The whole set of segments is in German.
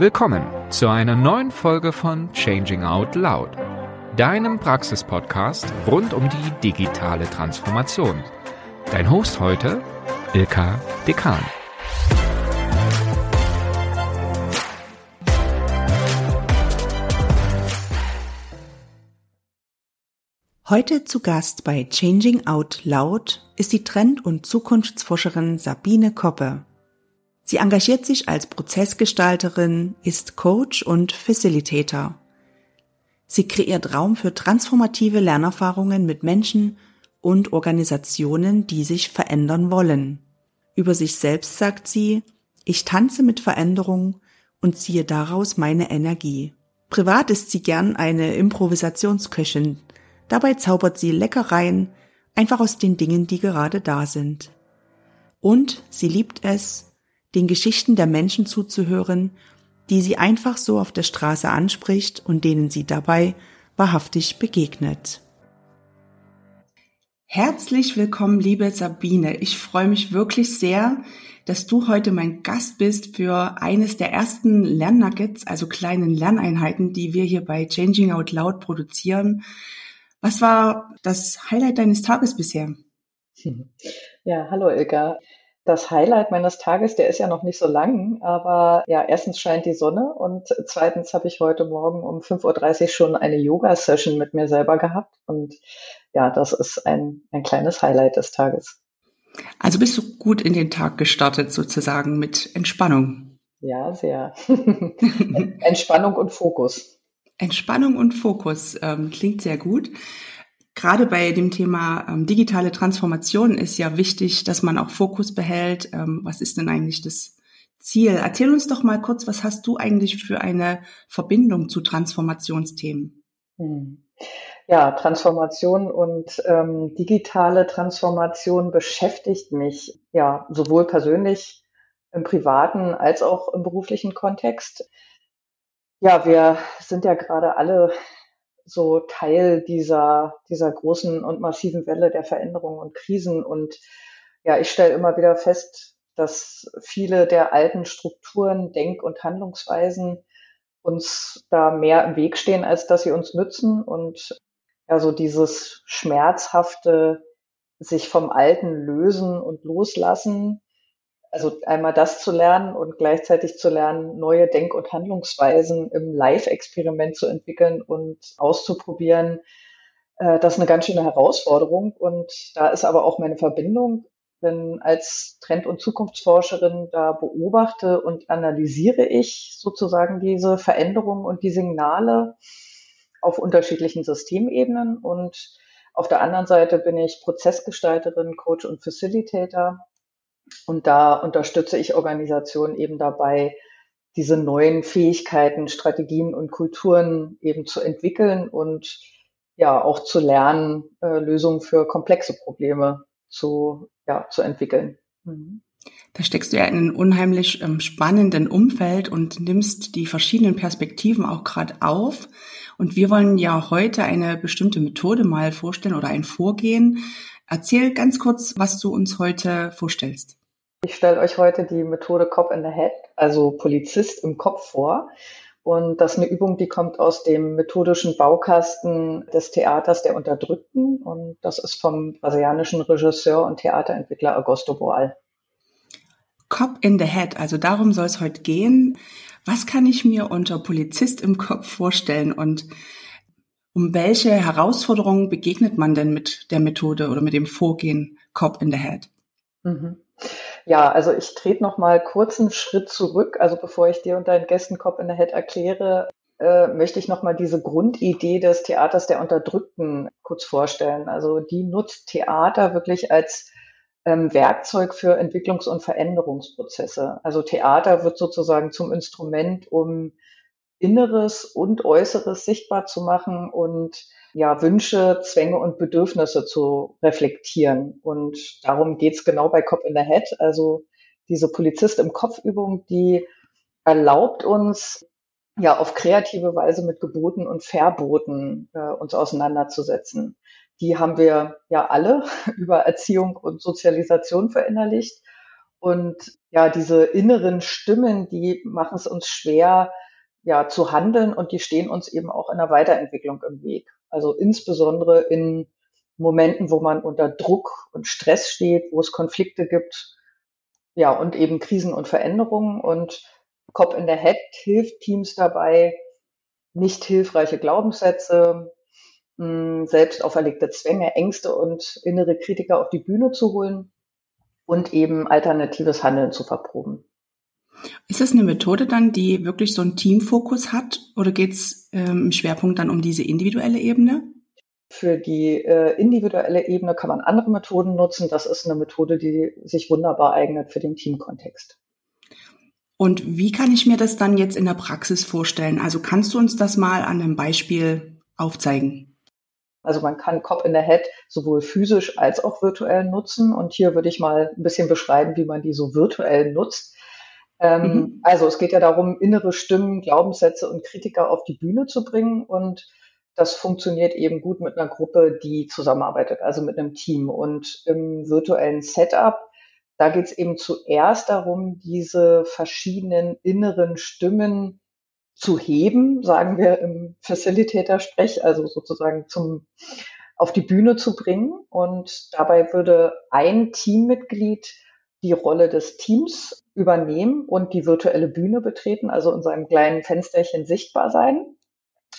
Willkommen zu einer neuen Folge von Changing Out Loud, deinem Praxispodcast rund um die digitale Transformation. Dein Host heute, Ilka Dekan. Heute zu Gast bei Changing Out Loud ist die Trend- und Zukunftsforscherin Sabine Koppe. Sie engagiert sich als Prozessgestalterin, ist Coach und Facilitator. Sie kreiert Raum für transformative Lernerfahrungen mit Menschen und Organisationen, die sich verändern wollen. Über sich selbst sagt sie, ich tanze mit Veränderung und ziehe daraus meine Energie. Privat ist sie gern eine Improvisationsköchin. Dabei zaubert sie Leckereien einfach aus den Dingen, die gerade da sind. Und sie liebt es, den Geschichten der Menschen zuzuhören, die sie einfach so auf der Straße anspricht und denen sie dabei wahrhaftig begegnet. Herzlich willkommen, liebe Sabine. Ich freue mich wirklich sehr, dass du heute mein Gast bist für eines der ersten Lernnuggets, also kleinen Lerneinheiten, die wir hier bei Changing Out Loud produzieren. Was war das Highlight deines Tages bisher? Ja, hallo Ilka das Highlight meines Tages, der ist ja noch nicht so lang, aber ja, erstens scheint die Sonne und zweitens habe ich heute Morgen um 5.30 Uhr schon eine Yoga-Session mit mir selber gehabt und ja, das ist ein, ein kleines Highlight des Tages. Also bist du gut in den Tag gestartet sozusagen mit Entspannung? Ja, sehr. Entspannung und Fokus. Entspannung und Fokus ähm, klingt sehr gut gerade bei dem Thema ähm, digitale Transformation ist ja wichtig, dass man auch Fokus behält. Ähm, was ist denn eigentlich das Ziel? Erzähl uns doch mal kurz, was hast du eigentlich für eine Verbindung zu Transformationsthemen? Hm. Ja, Transformation und ähm, digitale Transformation beschäftigt mich ja sowohl persönlich im privaten als auch im beruflichen Kontext. Ja, wir sind ja gerade alle so Teil dieser, dieser großen und massiven Welle der Veränderungen und Krisen. Und ja, ich stelle immer wieder fest, dass viele der alten Strukturen, Denk- und Handlungsweisen uns da mehr im Weg stehen, als dass sie uns nützen. Und ja, so dieses schmerzhafte sich vom Alten lösen und loslassen, also einmal das zu lernen und gleichzeitig zu lernen, neue Denk- und Handlungsweisen im Live-Experiment zu entwickeln und auszuprobieren, äh, das ist eine ganz schöne Herausforderung. Und da ist aber auch meine Verbindung, denn als Trend- und Zukunftsforscherin da beobachte und analysiere ich sozusagen diese Veränderungen und die Signale auf unterschiedlichen Systemebenen und auf der anderen Seite bin ich Prozessgestalterin, Coach und Facilitator und da unterstütze ich Organisationen eben dabei, diese neuen Fähigkeiten, Strategien und Kulturen eben zu entwickeln und ja auch zu lernen, äh, Lösungen für komplexe Probleme zu, ja, zu entwickeln. Mhm. Da steckst du ja in einem unheimlich ähm, spannenden Umfeld und nimmst die verschiedenen Perspektiven auch gerade auf. Und wir wollen ja heute eine bestimmte Methode mal vorstellen oder ein Vorgehen. Erzähl ganz kurz, was du uns heute vorstellst. Ich stelle euch heute die Methode Cop in the Head, also Polizist im Kopf vor. Und das ist eine Übung, die kommt aus dem methodischen Baukasten des Theaters der Unterdrückten. Und das ist vom brasilianischen Regisseur und Theaterentwickler Augusto Boal. Cop in the Head, also darum soll es heute gehen. Was kann ich mir unter Polizist im Kopf vorstellen und um welche Herausforderungen begegnet man denn mit der Methode oder mit dem Vorgehen Cop in the Head? Mhm. Ja, also ich trete noch mal kurz einen Schritt zurück. Also bevor ich dir und deinen Gästen Cop in the Head erkläre, äh, möchte ich noch mal diese Grundidee des Theaters der Unterdrückten kurz vorstellen. Also die nutzt Theater wirklich als ähm, Werkzeug für Entwicklungs- und Veränderungsprozesse. Also Theater wird sozusagen zum Instrument, um Inneres und Äußeres sichtbar zu machen und ja, Wünsche, Zwänge und Bedürfnisse zu reflektieren. Und darum geht's genau bei Cop in the Head. Also diese Polizist im Kopfübung, die erlaubt uns, ja, auf kreative Weise mit Geboten und Verboten äh, uns auseinanderzusetzen. Die haben wir ja alle über Erziehung und Sozialisation verinnerlicht. Und ja, diese inneren Stimmen, die machen es uns schwer, ja, zu handeln und die stehen uns eben auch in der Weiterentwicklung im Weg. Also insbesondere in Momenten, wo man unter Druck und Stress steht, wo es Konflikte gibt, ja, und eben Krisen und Veränderungen. Und Cop in the Head hilft Teams dabei, nicht hilfreiche Glaubenssätze, mh, selbst auferlegte Zwänge, Ängste und innere Kritiker auf die Bühne zu holen und eben alternatives Handeln zu verproben. Ist das eine Methode dann, die wirklich so einen Teamfokus hat oder geht es ähm, im Schwerpunkt dann um diese individuelle Ebene? Für die äh, individuelle Ebene kann man andere Methoden nutzen. Das ist eine Methode, die sich wunderbar eignet für den Teamkontext. Und wie kann ich mir das dann jetzt in der Praxis vorstellen? Also kannst du uns das mal an einem Beispiel aufzeigen? Also man kann Cop in the Head sowohl physisch als auch virtuell nutzen. Und hier würde ich mal ein bisschen beschreiben, wie man die so virtuell nutzt. Ähm, mhm. Also es geht ja darum, innere Stimmen, Glaubenssätze und Kritiker auf die Bühne zu bringen. Und das funktioniert eben gut mit einer Gruppe, die zusammenarbeitet, also mit einem Team. Und im virtuellen Setup, da geht es eben zuerst darum, diese verschiedenen inneren Stimmen zu heben, sagen wir im Facilitator-Sprech, also sozusagen zum auf die Bühne zu bringen. Und dabei würde ein Teammitglied die Rolle des Teams übernehmen und die virtuelle Bühne betreten, also in seinem kleinen Fensterchen sichtbar sein.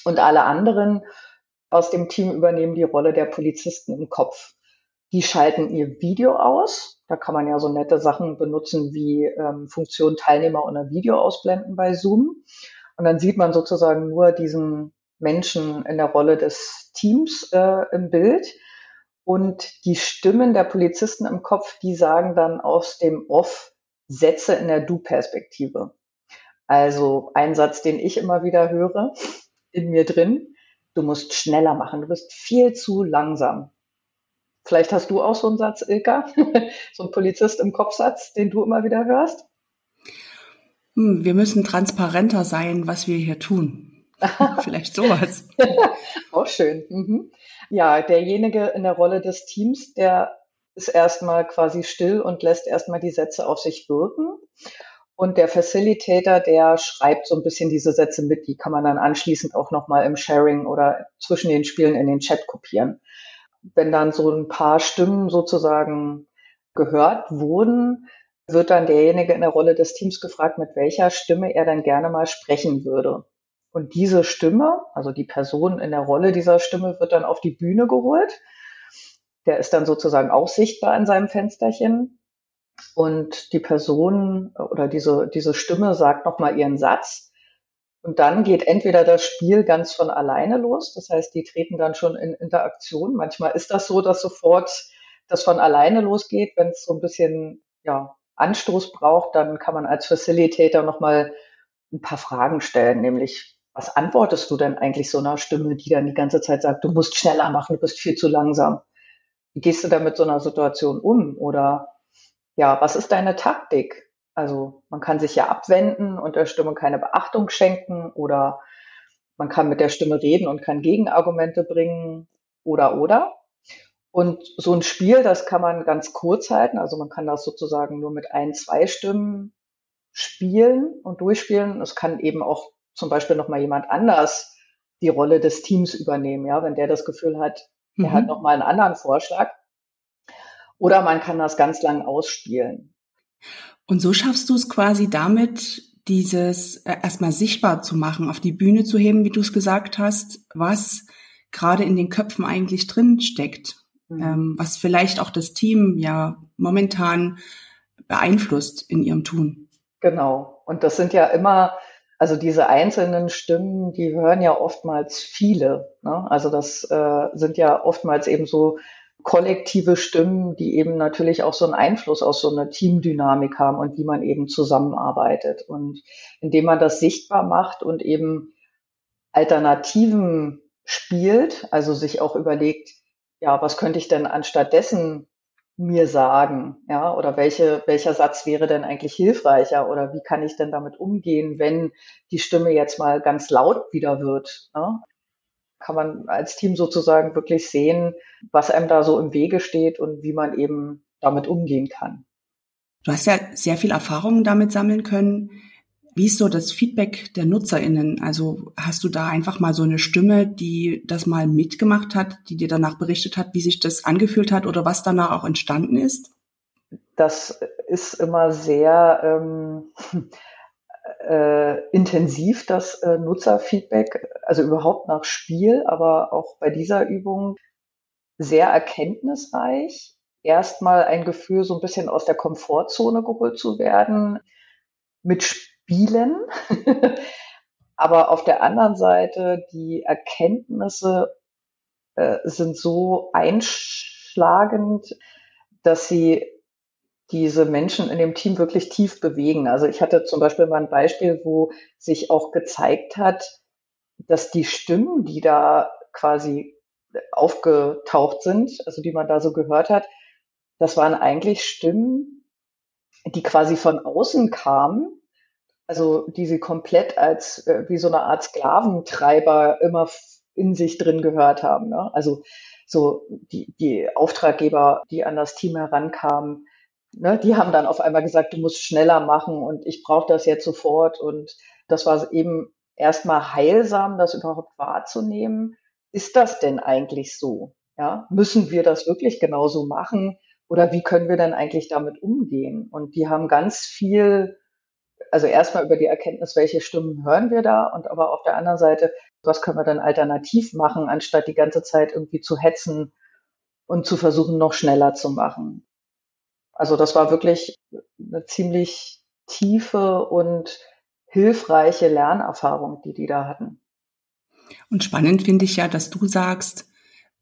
Und alle anderen aus dem Team übernehmen die Rolle der Polizisten im Kopf. Die schalten ihr Video aus. Da kann man ja so nette Sachen benutzen wie ähm, Funktion Teilnehmer ein Video ausblenden bei Zoom. Und dann sieht man sozusagen nur diesen Menschen in der Rolle des Teams äh, im Bild. Und die Stimmen der Polizisten im Kopf, die sagen dann aus dem Off Sätze in der Du-Perspektive. Also ein Satz, den ich immer wieder höre in mir drin. Du musst schneller machen. Du bist viel zu langsam. Vielleicht hast du auch so einen Satz, Ilka, so ein Polizist im Kopfsatz, den du immer wieder hörst. Hm, wir müssen transparenter sein, was wir hier tun. Vielleicht sowas. auch schön. Mhm. Ja, derjenige in der Rolle des Teams, der ist erstmal quasi still und lässt erstmal die Sätze auf sich wirken. Und der Facilitator, der schreibt so ein bisschen diese Sätze mit, die kann man dann anschließend auch nochmal im Sharing oder zwischen den Spielen in den Chat kopieren. Wenn dann so ein paar Stimmen sozusagen gehört wurden, wird dann derjenige in der Rolle des Teams gefragt, mit welcher Stimme er dann gerne mal sprechen würde. Und diese Stimme, also die Person in der Rolle dieser Stimme, wird dann auf die Bühne geholt. Der ist dann sozusagen auch sichtbar in seinem Fensterchen. Und die Person oder diese, diese Stimme sagt nochmal ihren Satz. Und dann geht entweder das Spiel ganz von alleine los. Das heißt, die treten dann schon in Interaktion. Manchmal ist das so, dass sofort das von alleine losgeht. Wenn es so ein bisschen, ja, Anstoß braucht, dann kann man als Facilitator nochmal ein paar Fragen stellen, nämlich was antwortest du denn eigentlich so einer Stimme, die dann die ganze Zeit sagt, du musst schneller machen, du bist viel zu langsam? Wie gehst du da mit so einer Situation um? Oder ja, was ist deine Taktik? Also man kann sich ja abwenden und der Stimme keine Beachtung schenken oder man kann mit der Stimme reden und kann Gegenargumente bringen oder oder. Und so ein Spiel, das kann man ganz kurz halten. Also man kann das sozusagen nur mit ein, zwei Stimmen spielen und durchspielen. Es kann eben auch zum Beispiel nochmal jemand anders die Rolle des Teams übernehmen, ja, wenn der das Gefühl hat, mhm. er hat nochmal einen anderen Vorschlag. Oder man kann das ganz lang ausspielen. Und so schaffst du es quasi damit, dieses äh, erstmal sichtbar zu machen, auf die Bühne zu heben, wie du es gesagt hast, was gerade in den Köpfen eigentlich drin steckt, mhm. ähm, was vielleicht auch das Team ja momentan beeinflusst in ihrem Tun. Genau. Und das sind ja immer also diese einzelnen Stimmen, die hören ja oftmals viele. Ne? Also das äh, sind ja oftmals eben so kollektive Stimmen, die eben natürlich auch so einen Einfluss auf so eine Teamdynamik haben und wie man eben zusammenarbeitet. Und indem man das sichtbar macht und eben Alternativen spielt, also sich auch überlegt, ja, was könnte ich denn anstattdessen mir sagen, ja, oder welche, welcher Satz wäre denn eigentlich hilfreicher oder wie kann ich denn damit umgehen, wenn die Stimme jetzt mal ganz laut wieder wird, ne? kann man als Team sozusagen wirklich sehen, was einem da so im Wege steht und wie man eben damit umgehen kann. Du hast ja sehr viel Erfahrung damit sammeln können. Wie ist so das Feedback der NutzerInnen? Also hast du da einfach mal so eine Stimme, die das mal mitgemacht hat, die dir danach berichtet hat, wie sich das angefühlt hat oder was danach auch entstanden ist? Das ist immer sehr ähm, äh, intensiv, das äh, Nutzerfeedback, also überhaupt nach Spiel, aber auch bei dieser Übung sehr erkenntnisreich. Erstmal ein Gefühl, so ein bisschen aus der Komfortzone geholt zu werden, mit Spielen. aber auf der anderen Seite, die Erkenntnisse äh, sind so einschlagend, dass sie diese Menschen in dem Team wirklich tief bewegen. Also ich hatte zum Beispiel mal ein Beispiel, wo sich auch gezeigt hat, dass die Stimmen, die da quasi aufgetaucht sind, also die man da so gehört hat, das waren eigentlich Stimmen, die quasi von außen kamen, also die sie komplett als äh, wie so eine Art Sklaventreiber immer in sich drin gehört haben. Ne? Also so die, die Auftraggeber, die an das Team herankamen, Ne, die haben dann auf einmal gesagt, du musst schneller machen und ich brauche das jetzt sofort. Und das war eben erstmal heilsam, das überhaupt wahrzunehmen. Ist das denn eigentlich so? Ja, müssen wir das wirklich genauso machen? Oder wie können wir denn eigentlich damit umgehen? Und die haben ganz viel, also erstmal über die Erkenntnis, welche Stimmen hören wir da? Und aber auf der anderen Seite, was können wir dann alternativ machen, anstatt die ganze Zeit irgendwie zu hetzen und zu versuchen, noch schneller zu machen? Also das war wirklich eine ziemlich tiefe und hilfreiche Lernerfahrung, die die da hatten. Und spannend finde ich ja, dass du sagst,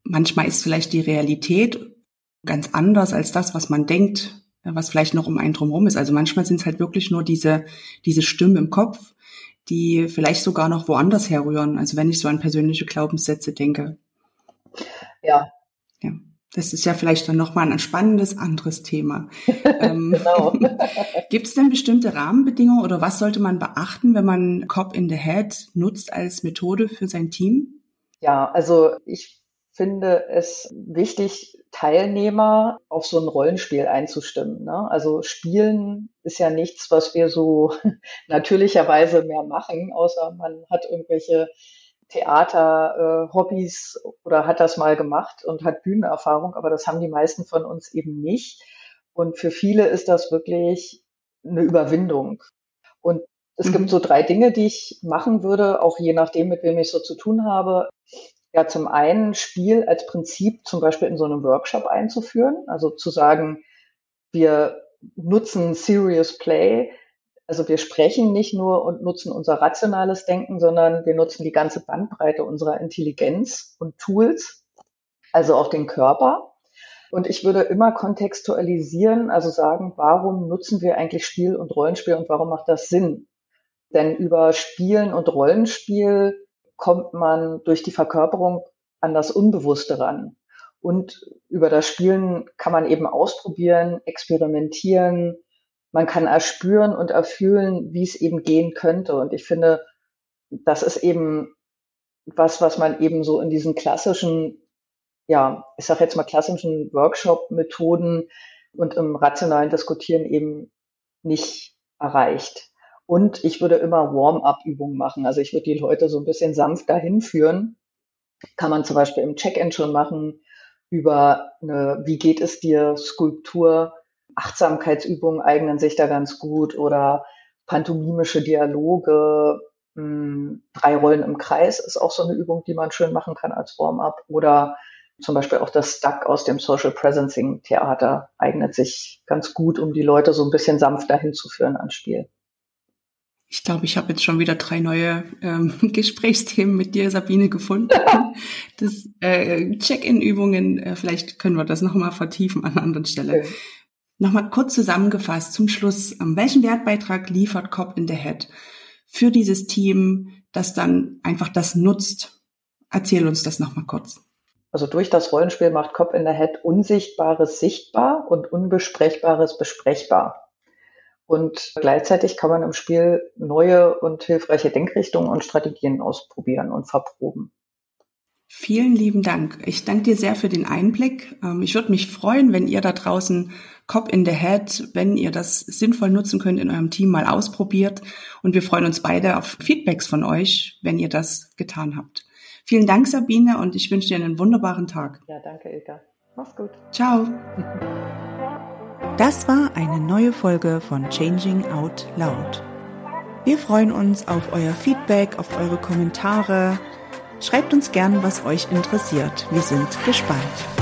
manchmal ist vielleicht die Realität ganz anders als das, was man denkt, was vielleicht noch um einen drumherum ist. Also manchmal sind es halt wirklich nur diese, diese Stimmen im Kopf, die vielleicht sogar noch woanders herrühren. Also wenn ich so an persönliche Glaubenssätze denke. Ja. Ja. Das ist ja vielleicht dann nochmal ein spannendes anderes Thema. Ähm, genau. Gibt es denn bestimmte Rahmenbedingungen oder was sollte man beachten, wenn man Cop in the Head nutzt als Methode für sein Team? Ja, also ich finde es wichtig, Teilnehmer auf so ein Rollenspiel einzustimmen. Ne? Also Spielen ist ja nichts, was wir so natürlicherweise mehr machen, außer man hat irgendwelche Theater, äh, oder hat das mal gemacht und hat Bühnenerfahrung, aber das haben die meisten von uns eben nicht. Und für viele ist das wirklich eine Überwindung. Und es mhm. gibt so drei Dinge, die ich machen würde, auch je nachdem, mit wem ich so zu tun habe. Ja, zum einen Spiel als Prinzip zum Beispiel in so einem Workshop einzuführen, also zu sagen, wir nutzen Serious Play also wir sprechen nicht nur und nutzen unser rationales Denken, sondern wir nutzen die ganze Bandbreite unserer Intelligenz und Tools, also auch den Körper. Und ich würde immer kontextualisieren, also sagen, warum nutzen wir eigentlich Spiel und Rollenspiel und warum macht das Sinn? Denn über Spielen und Rollenspiel kommt man durch die Verkörperung an das Unbewusste ran. Und über das Spielen kann man eben ausprobieren, experimentieren, man kann erspüren und erfühlen, wie es eben gehen könnte. Und ich finde, das ist eben was, was man eben so in diesen klassischen, ja, ich sage jetzt mal klassischen Workshop-Methoden und im rationalen Diskutieren eben nicht erreicht. Und ich würde immer Warm-up-Übungen machen. Also ich würde die Leute so ein bisschen sanft dahin führen. Kann man zum Beispiel im Check-in schon machen über eine Wie geht es dir Skulptur Achtsamkeitsübungen eignen sich da ganz gut oder pantomimische Dialoge, mh, hm, drei Rollen im Kreis ist auch so eine Übung, die man schön machen kann als Warm-up oder zum Beispiel auch das Stuck aus dem Social Presencing Theater eignet sich ganz gut, um die Leute so ein bisschen sanfter hinzuführen ans Spiel. Ich glaube, ich habe jetzt schon wieder drei neue ähm, Gesprächsthemen mit dir, Sabine, gefunden. das äh, Check-in-Übungen, äh, vielleicht können wir das nochmal vertiefen an einer anderen Stelle. Okay. Nochmal kurz zusammengefasst zum Schluss. Ähm, welchen Wertbeitrag liefert Cop in the Head für dieses Team, das dann einfach das nutzt? Erzähl uns das nochmal kurz. Also durch das Rollenspiel macht Cop in the Head Unsichtbares sichtbar und Unbesprechbares besprechbar. Und gleichzeitig kann man im Spiel neue und hilfreiche Denkrichtungen und Strategien ausprobieren und verproben. Vielen lieben Dank. Ich danke dir sehr für den Einblick. Ähm, ich würde mich freuen, wenn ihr da draußen Cop in the Head, wenn ihr das sinnvoll nutzen könnt, in eurem Team mal ausprobiert. Und wir freuen uns beide auf Feedbacks von euch, wenn ihr das getan habt. Vielen Dank, Sabine, und ich wünsche dir einen wunderbaren Tag. Ja, danke, Ilka. Mach's gut. Ciao. Das war eine neue Folge von Changing Out Loud. Wir freuen uns auf euer Feedback, auf eure Kommentare. Schreibt uns gern, was euch interessiert. Wir sind gespannt.